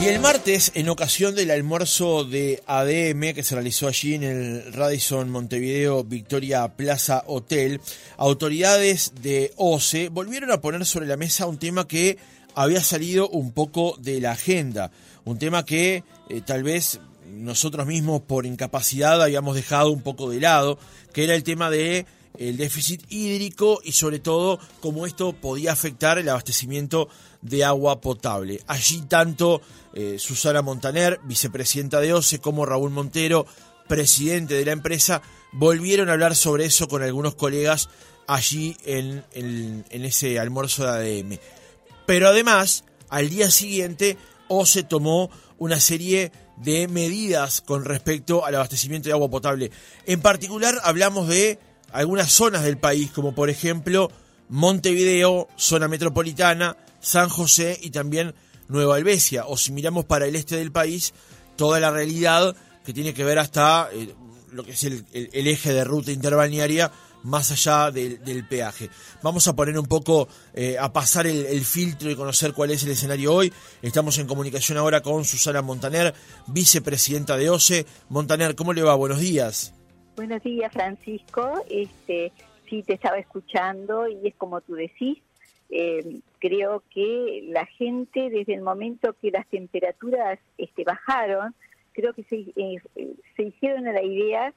Y el martes, en ocasión del almuerzo de ADM que se realizó allí en el Radisson Montevideo Victoria Plaza Hotel, autoridades de OCE volvieron a poner sobre la mesa un tema que había salido un poco de la agenda, un tema que eh, tal vez nosotros mismos por incapacidad habíamos dejado un poco de lado, que era el tema de el déficit hídrico y sobre todo cómo esto podía afectar el abastecimiento de agua potable. Allí tanto eh, Susana Montaner, vicepresidenta de OCE, como Raúl Montero, presidente de la empresa, volvieron a hablar sobre eso con algunos colegas allí en, en ese almuerzo de ADM. Pero además, al día siguiente, OCE tomó una serie de medidas con respecto al abastecimiento de agua potable. En particular, hablamos de algunas zonas del país, como por ejemplo Montevideo, zona metropolitana, San José y también Nueva Albesia. O si miramos para el este del país, toda la realidad que tiene que ver hasta eh, lo que es el, eje de ruta interbalnearia más allá del, peaje. Vamos a poner un poco, eh, a pasar el, el, filtro y conocer cuál es el escenario hoy. Estamos en comunicación ahora con Susana Montaner, vicepresidenta de OCE. Montaner, ¿cómo le va? Buenos días. Buenos días, Francisco. Este, sí, te estaba escuchando y es como tú decís. Eh, creo que la gente, desde el momento que las temperaturas este, bajaron, creo que se, eh, se hicieron a la idea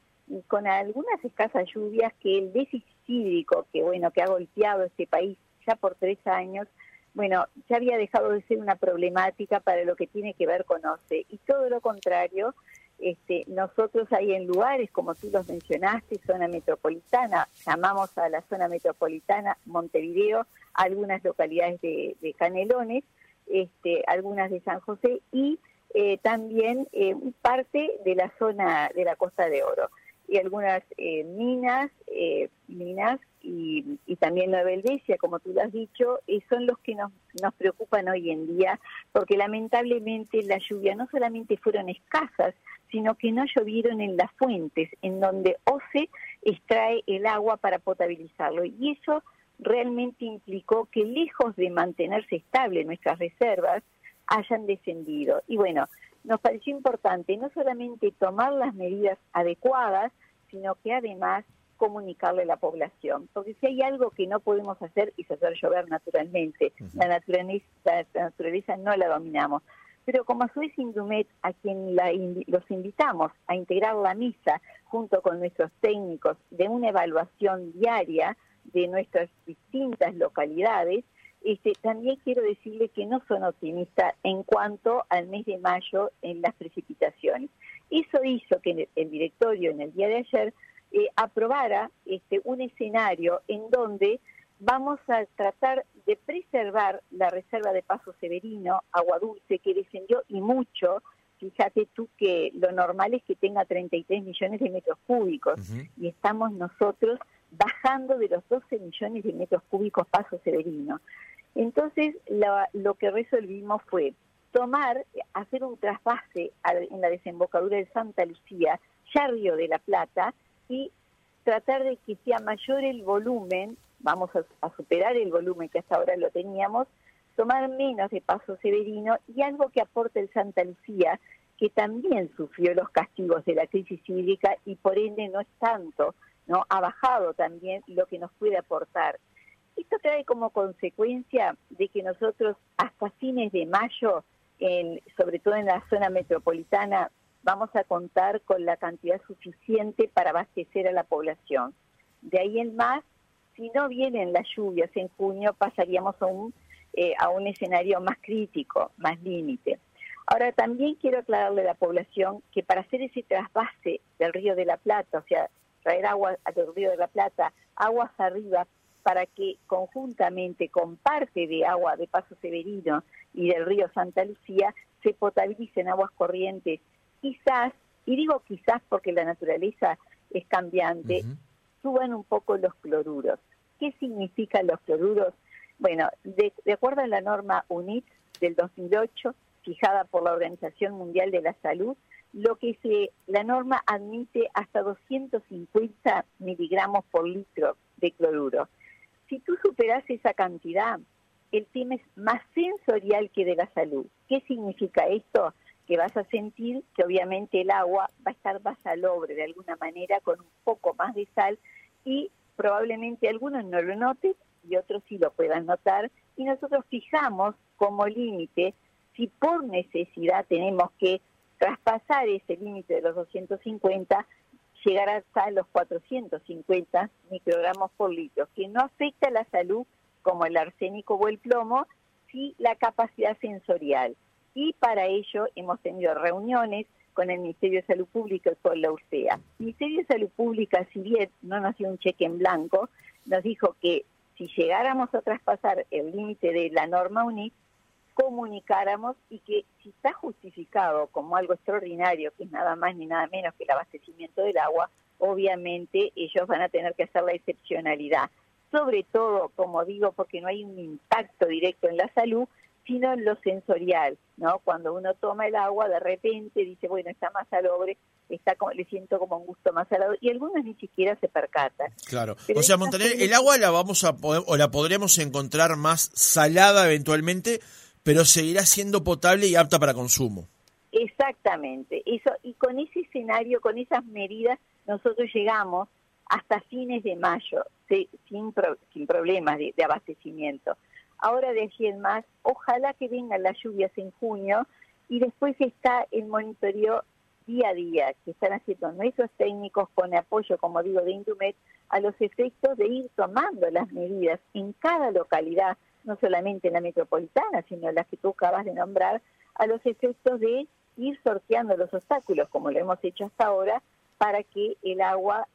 con algunas escasas lluvias que el déficit hídrico que bueno que ha golpeado este país ya por tres años bueno ya había dejado de ser una problemática para lo que tiene que ver con OCE. Y todo lo contrario este, nosotros hay en lugares, como tú los mencionaste, zona metropolitana, llamamos a la zona metropolitana Montevideo, algunas localidades de, Canelones, este, algunas de San José y eh, también eh, parte de la zona de la Costa de Oro. Y algunas eh, minas, minas y, también Nueva Helvecia, como tú lo has dicho, son los que nos, nos preocupan hoy en día, porque lamentablemente la lluvia no solamente fueron escasas, sino que no llovieron en las fuentes, en donde OCE extrae el agua para potabilizarlo. Y eso realmente implicó que lejos de mantenerse estable nuestras reservas, hayan descendido. Y bueno, nos pareció importante no solamente tomar las medidas adecuadas, sino que además comunicarle a la población. Porque si hay algo que no podemos hacer es hacer llover naturalmente. la, naturaleza, la naturaleza no la dominamos. Pero como Suez Indumet, a quien los invitamos a integrar la misa junto con nuestros técnicos de una evaluación diaria de nuestras distintas localidades, este, también quiero decirle que no son optimistas en cuanto al mes de mayo en las precipitaciones. Eso hizo que el directorio en el día de ayer eh, aprobara este, un escenario en donde vamos a tratar de preservar la reserva de Paso Severino, agua dulce, que descendió y mucho. Fíjate tú que lo normal es que tenga 33 millones de metros cúbicos y estamos nosotros bajando de los 12 millones de metros cúbicos Paso Severino. Entonces, lo que resolvimos fue tomar, hacer un trasvase en la desembocadura de Santa Lucía, ya Río de la Plata, y tratar de que sea mayor el volumen, vamos a, superar el volumen que hasta ahora lo teníamos, tomar menos de paso severino y algo que aporta el Santa Lucía, que también sufrió los castigos de la crisis hídrica y por ende no es tanto, ¿no? Ha bajado también lo que nos puede aportar. Esto trae como consecuencia de que nosotros hasta fines de mayo, en, sobre todo en la zona metropolitana, vamos a contar con la cantidad suficiente para abastecer a la población. De ahí en más, si no vienen las lluvias en junio, pasaríamos a un, eh, a un escenario más crítico, más límite. Ahora, también quiero aclararle a la población que para hacer ese trasvase del río de la Plata, o sea, traer agua del río de la Plata, aguas arriba, para que conjuntamente con parte de agua de Paso Severino y del río Santa Lucía se potabilicen aguas corrientes quizás, y digo quizás porque la naturaleza es cambiante, suban un poco los cloruros. ¿Qué significan los cloruros? Bueno, de, acuerdo a la norma UNIT del 2008, fijada por la Organización Mundial de la Salud, lo que se, la norma admite hasta 250 miligramos por litro de cloruro. Si tú superas esa cantidad, el tema es más sensorial que de la salud. ¿Qué significa esto? Que vas a sentir que obviamente el agua va a estar más salobre de alguna manera, con un poco más de sal, y probablemente algunos no lo noten y otros sí lo puedan notar, y nosotros fijamos como límite si por necesidad tenemos que traspasar ese límite de los 250, llegar hasta los 450 microgramos por litro, que no afecta la salud como el arsénico o el plomo, sí la capacidad sensorial. Y para ello hemos tenido reuniones con el Ministerio de Salud Pública y con la URSEA. El Ministerio de Salud Pública, si bien no nos dio un cheque en blanco, nos dijo que si llegáramos a traspasar el límite de la norma UNIT, comunicáramos y que si está justificado como algo extraordinario, que es nada más ni nada menos que el abastecimiento del agua, obviamente ellos van a tener que hacer la excepcionalidad. Sobre todo, como digo, porque no hay un impacto directo en la salud, sino en lo sensorial, ¿no? Cuando uno toma el agua, de repente dice, bueno, está más salobre, está como, le siento como un gusto más salado, y algunos ni siquiera se percatan. Claro. o sea, Montaner, el agua la vamos a poder, o la podremos encontrar más salada eventualmente, pero seguirá siendo potable y apta para consumo. Exactamente, eso y con ese escenario, con esas medidas, nosotros llegamos hasta fines de mayo sin, sin problemas de, abastecimiento. Ahora de allí en más, ojalá que vengan las lluvias en junio y después está el monitoreo día a día que están haciendo nuestros técnicos con apoyo, como digo, de Indumet, a los efectos de ir tomando las medidas en cada localidad no solamente en la metropolitana, sino las que tú acabas de nombrar, a los efectos de ir sorteando los obstáculos, como lo hemos hecho hasta ahora, para que el agua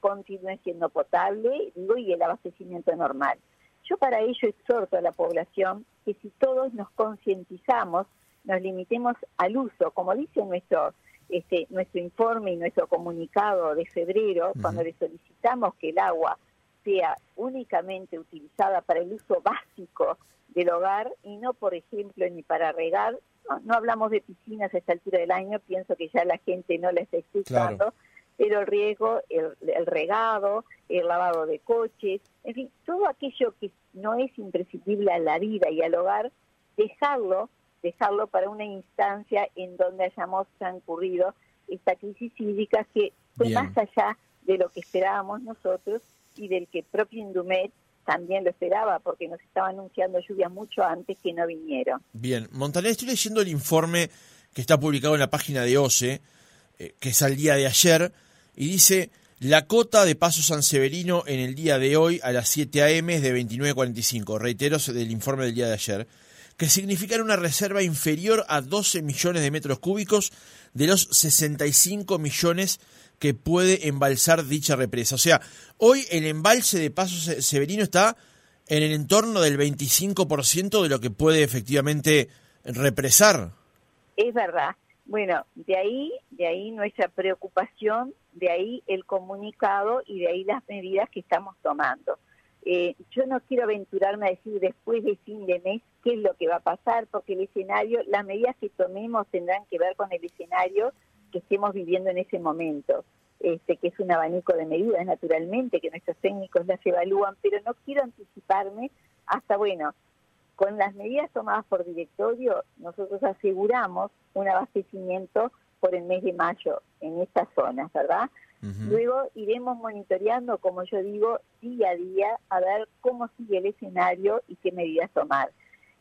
continúe siendo potable y el abastecimiento normal. Yo para ello exhorto a la población que si todos nos concientizamos, nos limitemos al uso, como dice nuestro, este, nuestro informe y nuestro comunicado de febrero, cuando le solicitamos que el agua sea únicamente utilizada para el uso básico del hogar y no, por ejemplo, ni para regar. No, hablamos de piscinas a esta altura del año, pienso que ya la gente no la está escuchando, pero el riego, el, el, regado, el lavado de coches, en fin, todo aquello que no es imprescindible a la vida y al hogar, dejarlo, dejarlo para una instancia en donde hayamos transcurrido esta crisis hídrica que fue más allá de lo que esperábamos nosotros y del que propio Indumet también lo esperaba porque nos estaba anunciando lluvias mucho antes que no vinieron. Bien, Montaner, estoy leyendo el informe que está publicado en la página de OCE, eh, que es al día de ayer, y dice, la cota de Paso San Severino en el día de hoy a las 7 a.m. es de 29.45, reitero del informe del día de ayer, que significan una reserva inferior a 12 millones de metros cúbicos de los 65 millones que puede embalsar dicha represa. O sea, hoy el embalse de Paso Severino está en el entorno del 25% de lo que puede efectivamente represar. Es verdad. Bueno, de ahí, de ahí nuestra preocupación, de ahí el comunicado y de ahí las medidas que estamos tomando. Eh, yo no quiero aventurarme a decir después de fin de mes qué es lo que va a pasar, porque el escenario, las medidas que tomemos tendrán que ver con el escenario que estemos viviendo en ese momento, este, que es un abanico de medidas naturalmente, que nuestros técnicos las evalúan, pero no quiero anticiparme hasta, bueno, con las medidas tomadas por directorio, nosotros aseguramos un abastecimiento por el mes de mayo en estas zonas, ¿verdad? Luego iremos monitoreando, como yo digo, día a día a ver cómo sigue el escenario y qué medidas tomar.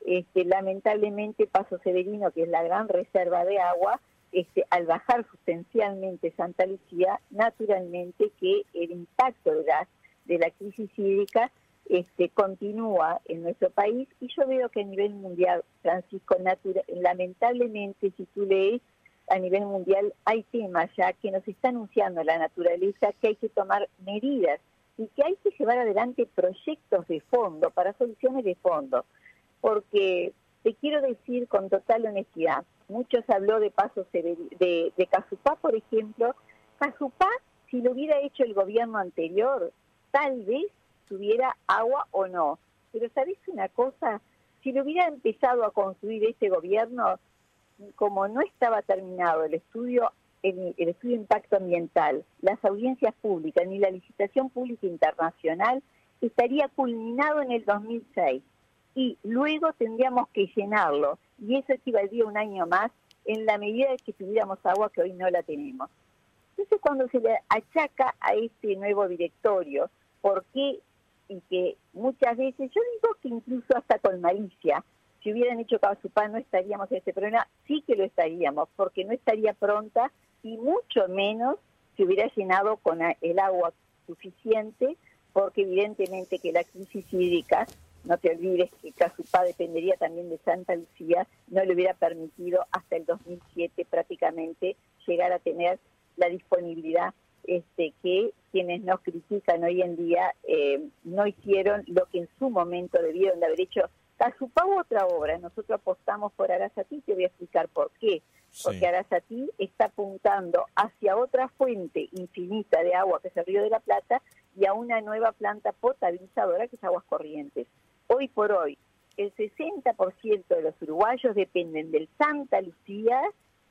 Este, lamentablemente Paso Severino, que es la gran reserva de agua, este, al bajar sustancialmente Santa Lucía, naturalmente que el impacto de la, de la crisis hídrica este, continúa en nuestro país y yo veo que a nivel mundial, Francisco, lamentablemente si tú lees, a nivel mundial hay temas ya que nos está anunciando la naturaleza que hay que tomar medidas y que hay que llevar adelante proyectos de fondo para soluciones de fondo, porque te quiero decir con total honestidad, muchos habló de pasos de, de Casupá, por ejemplo. Casupá, si lo hubiera hecho el gobierno anterior, tal vez tuviera agua o no. Pero ¿sabes una cosa? Si lo hubiera empezado a construir este gobierno, como no estaba terminado el estudio el, el, estudio de impacto ambiental, las audiencias públicas ni la licitación pública internacional, estaría culminado en el 2006. y luego tendríamos que llenarlo y eso equivaldría un año más en la medida de que tuviéramos agua que hoy no la tenemos. Entonces cuando se le achaca a este nuevo directorio, ¿por qué? Y que muchas veces, yo digo que incluso hasta con malicia, si hubieran hecho Cabazupá no estaríamos en este problema, sí que lo estaríamos, porque no estaría pronta y mucho menos se hubiera llenado con el agua suficiente, porque evidentemente que la crisis hídrica, no te olvides que Casupá dependería también de Santa Lucía, no le hubiera permitido hasta el 2007 prácticamente llegar a tener la disponibilidad este, que quienes nos critican hoy en día eh, no hicieron lo que en su momento debieron de haber hecho. Casupá otra obra, nosotros apostamos por Arasatí, te voy a explicar por qué. Porque Arasatí está apuntando hacia otra fuente infinita de agua que es el Río de la Plata y a una nueva planta potabilizadora que es Aguas Corrientes. Hoy por hoy, el 60% de los uruguayos dependen del Santa Lucía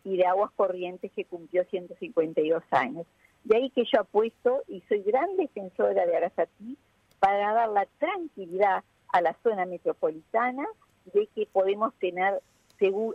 y de Aguas Corrientes que cumplió 152 años. De ahí que yo apuesto y soy gran defensora de Arasatí para dar la tranquilidad a la zona metropolitana de que podemos tener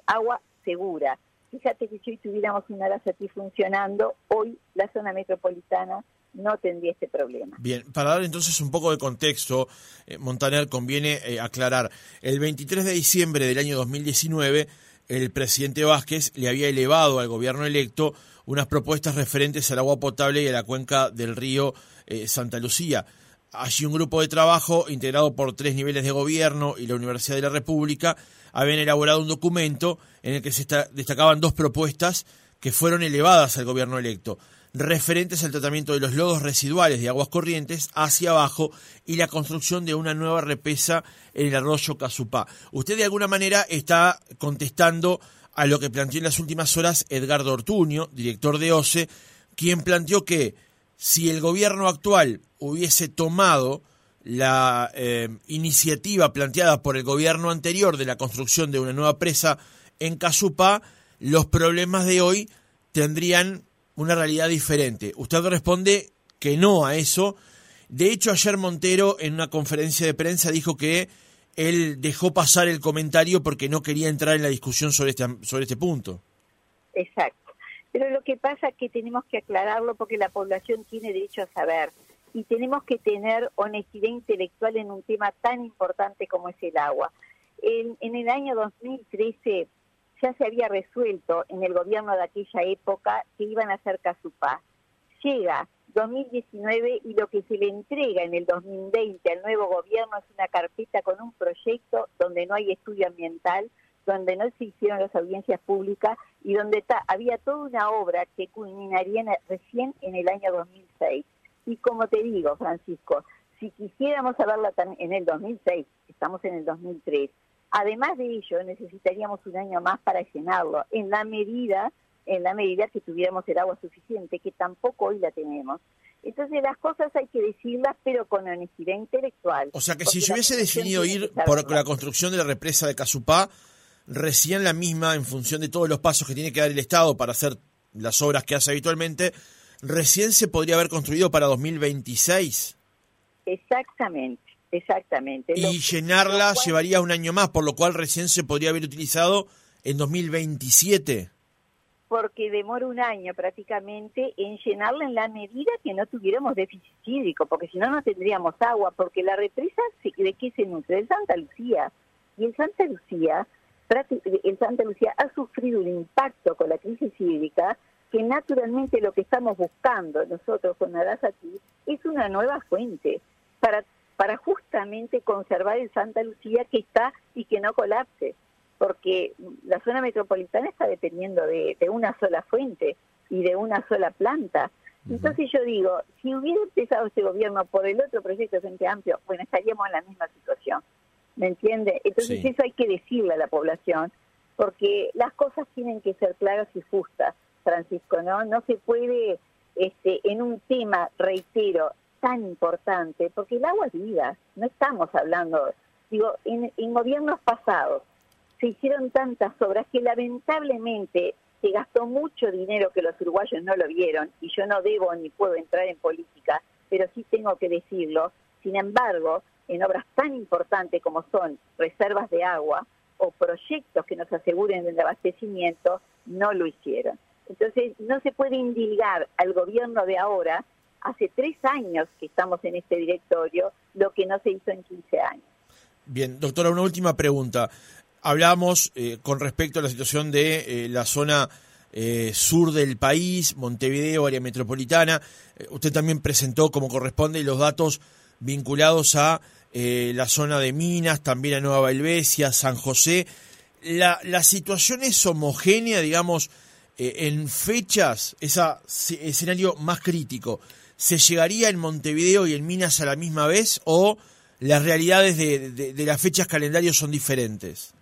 agua segura. Fíjate que si hoy tuviéramos un Arasatí funcionando, hoy la zona metropolitana no tendría este problema. Bien, para dar entonces un poco de contexto, eh, Montaner conviene eh, aclarar, el 23 de diciembre del año 2019, el presidente Vázquez le había elevado al gobierno electo unas propuestas referentes al agua potable y a la cuenca del río eh, Santa Lucía. Allí un grupo de trabajo integrado por tres niveles de gobierno y la Universidad de la República habían elaborado un documento en el que se destacaban dos propuestas que fueron elevadas al gobierno electo referentes al tratamiento de los lodos residuales de aguas corrientes hacia abajo y la construcción de una nueva represa en el arroyo Casupá. Usted de alguna manera está contestando a lo que planteó en las últimas horas Edgardo Ortuño, director de OCE, quien planteó que si el gobierno actual hubiese tomado la eh, iniciativa planteada por el gobierno anterior de la construcción de una nueva presa en Casupá, los problemas de hoy tendrían una realidad diferente. Usted responde que no a eso. De hecho, ayer Montero en una conferencia de prensa dijo que él dejó pasar el comentario porque no quería entrar en la discusión sobre este, sobre este punto. Exacto. Pero lo que pasa es que tenemos que aclararlo porque la población tiene derecho a saber y tenemos que tener honestidad intelectual en un tema tan importante como es el agua. En, en el año 2013 ya se había resuelto en el gobierno de aquella época que iban a hacer Casupá. Llega 2019 y lo que se le entrega en el 2020 al nuevo gobierno es una carpeta con un proyecto donde no hay estudio ambiental, donde no se hicieron las audiencias públicas y donde había toda una obra que culminaría recién en el año 2006. Y como te digo, Francisco, si quisiéramos saberla en el 2006, estamos en el 2003, Además de ello, necesitaríamos un año más para llenarlo, en la medida, en la medida que tuviéramos el agua suficiente, que tampoco hoy la tenemos. Entonces las cosas hay que decirlas, pero con honestidad intelectual. O sea que si se hubiese decidido ir por la construcción de la represa de Casupá, recién la misma, en función de todos los pasos que tiene que dar el Estado para hacer las obras que hace habitualmente, recién se podría haber construido para 2026. Exactamente. Exactamente. Y llenarla llevaría un año más, por lo cual recién se podría haber utilizado en 2027. Porque demora un año prácticamente en llenarla en la medida que no tuviéramos déficit hídrico, porque si no, no tendríamos agua, porque la represa, ¿de qué se nutre? De Santa Lucía. Y el Santa Lucía, el Santa Lucía ha sufrido un impacto con la crisis hídrica que naturalmente lo que estamos buscando nosotros con Arasati es una nueva fuente para para justamente conservar el Santa Lucía que está y que no colapse, porque la zona metropolitana está dependiendo de, una sola fuente y de una sola planta. Entonces yo digo, si hubiera empezado este gobierno por el otro proyecto de Frente Amplio, bueno, estaríamos en la misma situación, ¿me entiende? Entonces eso hay que decirle a la población, porque las cosas tienen que ser claras y justas, Francisco, ¿no? No se puede, este, en un tema, reitero, tan importante, porque el agua es vida, no estamos hablando, digo, en, gobiernos pasados se hicieron tantas obras que lamentablemente se gastó mucho dinero que los uruguayos no lo vieron, y yo no debo ni puedo entrar en política, pero sí tengo que decirlo, sin embargo, en obras tan importantes como son reservas de agua o proyectos que nos aseguren el abastecimiento, no lo hicieron. Entonces, no se puede indilgar al gobierno de ahora, hace tres años que estamos en este directorio, lo que no se hizo en 15 años. Bien, doctora, una última pregunta. Hablamos eh, con respecto a la situación de eh, la zona eh, sur del país, Montevideo, área metropolitana. usted también presentó, como corresponde, los datos vinculados a la zona de Minas, también a Nueva Belvecia, San José. La, la situación es homogénea, digamos, en fechas, ese escenario más crítico. ¿Se llegaría en Montevideo y en Minas a la misma vez o las realidades de, las fechas calendarios son diferentes?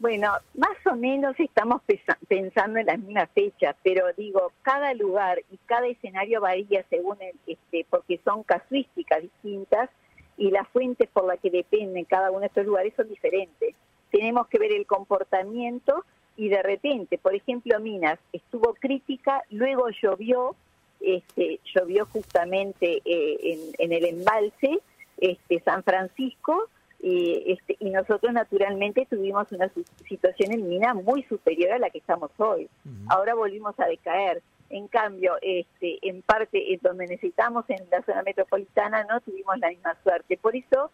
Bueno, más o menos estamos pensando en las mismas fechas, pero digo, cada lugar y cada escenario varía según el, este, porque son casuísticas distintas y las fuentes por las que dependen cada uno de estos lugares son diferentes. Tenemos que ver el comportamiento y de repente, por ejemplo, Minas estuvo crítica, luego llovió, este, llovió justamente eh, en, en el embalse este, San Francisco y, este, y nosotros naturalmente tuvimos una situación en mina muy superior a la que estamos hoy. Ahora volvimos a decaer. En cambio, este, en parte, en donde necesitamos en la zona metropolitana, no tuvimos la misma suerte. Por eso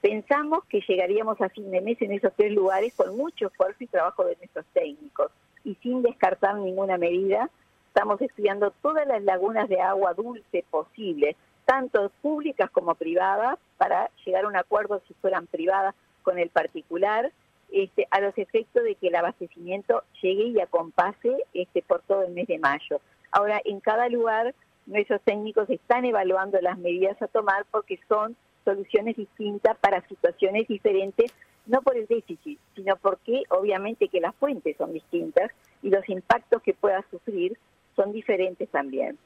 pensamos que llegaríamos a fin de mes en esos tres lugares con mucho esfuerzo y trabajo de nuestros técnicos y sin descartar ninguna medida. Estamos estudiando todas las lagunas de agua dulce posibles tanto públicas como privadas, para llegar a un acuerdo si fueran privadas con el particular, este, a los efectos de que el abastecimiento llegue y acompase este, por todo el mes de mayo. Ahora, en cada lugar, nuestros técnicos están evaluando las medidas a tomar porque son soluciones distintas para situaciones diferentes, no por el déficit, sino porque obviamente que las fuentes son distintas y los impactos que pueda sufrir son diferentes también.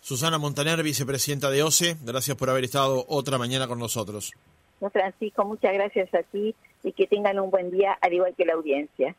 Susana Montaner, vicepresidenta de OCE, gracias por haber estado otra mañana con nosotros. Francisco, muchas gracias a ti y que tengan un buen día, al igual que la audiencia.